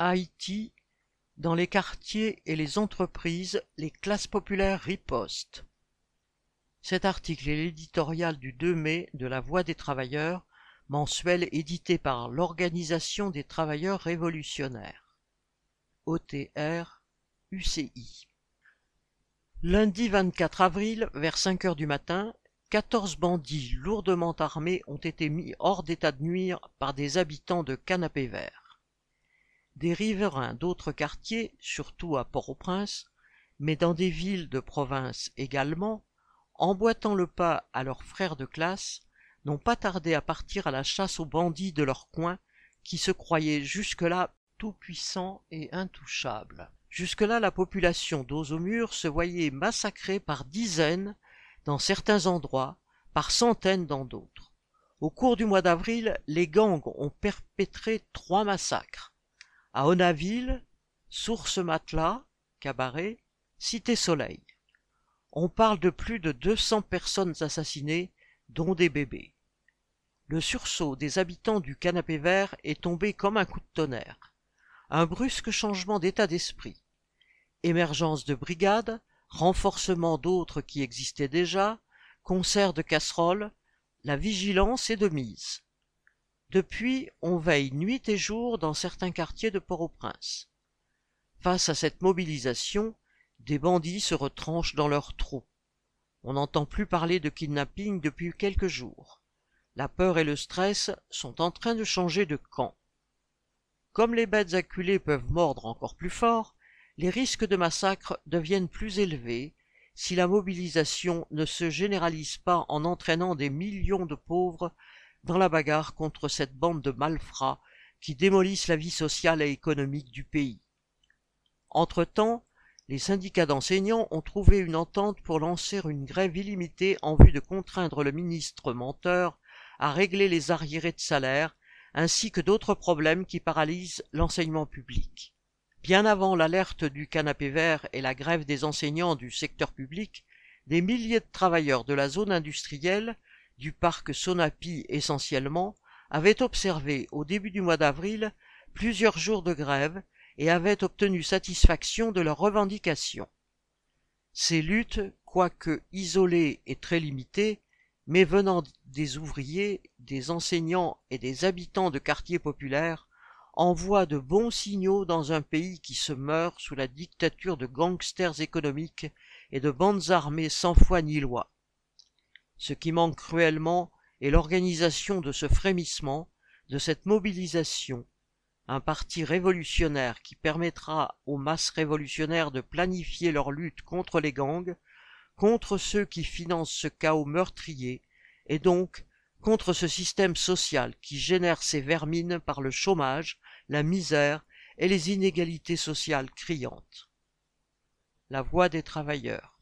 Haïti, dans les quartiers et les entreprises, les classes populaires ripostent. Cet article est l'éditorial du 2 mai de La Voix des travailleurs, mensuel édité par l'Organisation des travailleurs révolutionnaires. OTR UCI. Lundi 24 avril, vers 5 heures du matin, 14 bandits lourdement armés ont été mis hors d'état de nuire par des habitants de Canapé Vert. Des riverains d'autres quartiers, surtout à Port-au-Prince, mais dans des villes de province également, emboîtant le pas à leurs frères de classe, n'ont pas tardé à partir à la chasse aux bandits de leur coin qui se croyaient jusque-là tout-puissants et intouchables. Jusque-là, la population d'Ozomur se voyait massacrée par dizaines dans certains endroits, par centaines dans d'autres. Au cours du mois d'avril, les gangs ont perpétré trois massacres. À Source Matelas, Cabaret, Cité Soleil. On parle de plus de 200 personnes assassinées, dont des bébés. Le sursaut des habitants du canapé vert est tombé comme un coup de tonnerre. Un brusque changement d'état d'esprit. Émergence de brigades, renforcement d'autres qui existaient déjà, concert de casseroles, la vigilance est de mise. Depuis, on veille nuit et jour dans certains quartiers de Port-au-Prince. Face à cette mobilisation, des bandits se retranchent dans leurs trous. On n'entend plus parler de kidnapping depuis quelques jours. La peur et le stress sont en train de changer de camp. Comme les bêtes acculées peuvent mordre encore plus fort, les risques de massacre deviennent plus élevés si la mobilisation ne se généralise pas en entraînant des millions de pauvres dans la bagarre contre cette bande de malfrats qui démolissent la vie sociale et économique du pays. Entre-temps, les syndicats d'enseignants ont trouvé une entente pour lancer une grève illimitée en vue de contraindre le ministre menteur à régler les arriérés de salaire ainsi que d'autres problèmes qui paralysent l'enseignement public. Bien avant l'alerte du canapé vert et la grève des enseignants du secteur public, des milliers de travailleurs de la zone industrielle, du parc Sonapi essentiellement, avaient observé au début du mois d'avril plusieurs jours de grève et avaient obtenu satisfaction de leurs revendications. Ces luttes, quoique isolées et très limitées, mais venant des ouvriers, des enseignants et des habitants de quartiers populaires, envoie de bons signaux dans un pays qui se meurt sous la dictature de gangsters économiques et de bandes armées sans foi ni loi. Ce qui manque cruellement est l'organisation de ce frémissement, de cette mobilisation, un parti révolutionnaire qui permettra aux masses révolutionnaires de planifier leur lutte contre les gangs, contre ceux qui financent ce chaos meurtrier, et donc contre ce système social qui génère ces vermines par le chômage, la misère et les inégalités sociales criantes. La voix des travailleurs.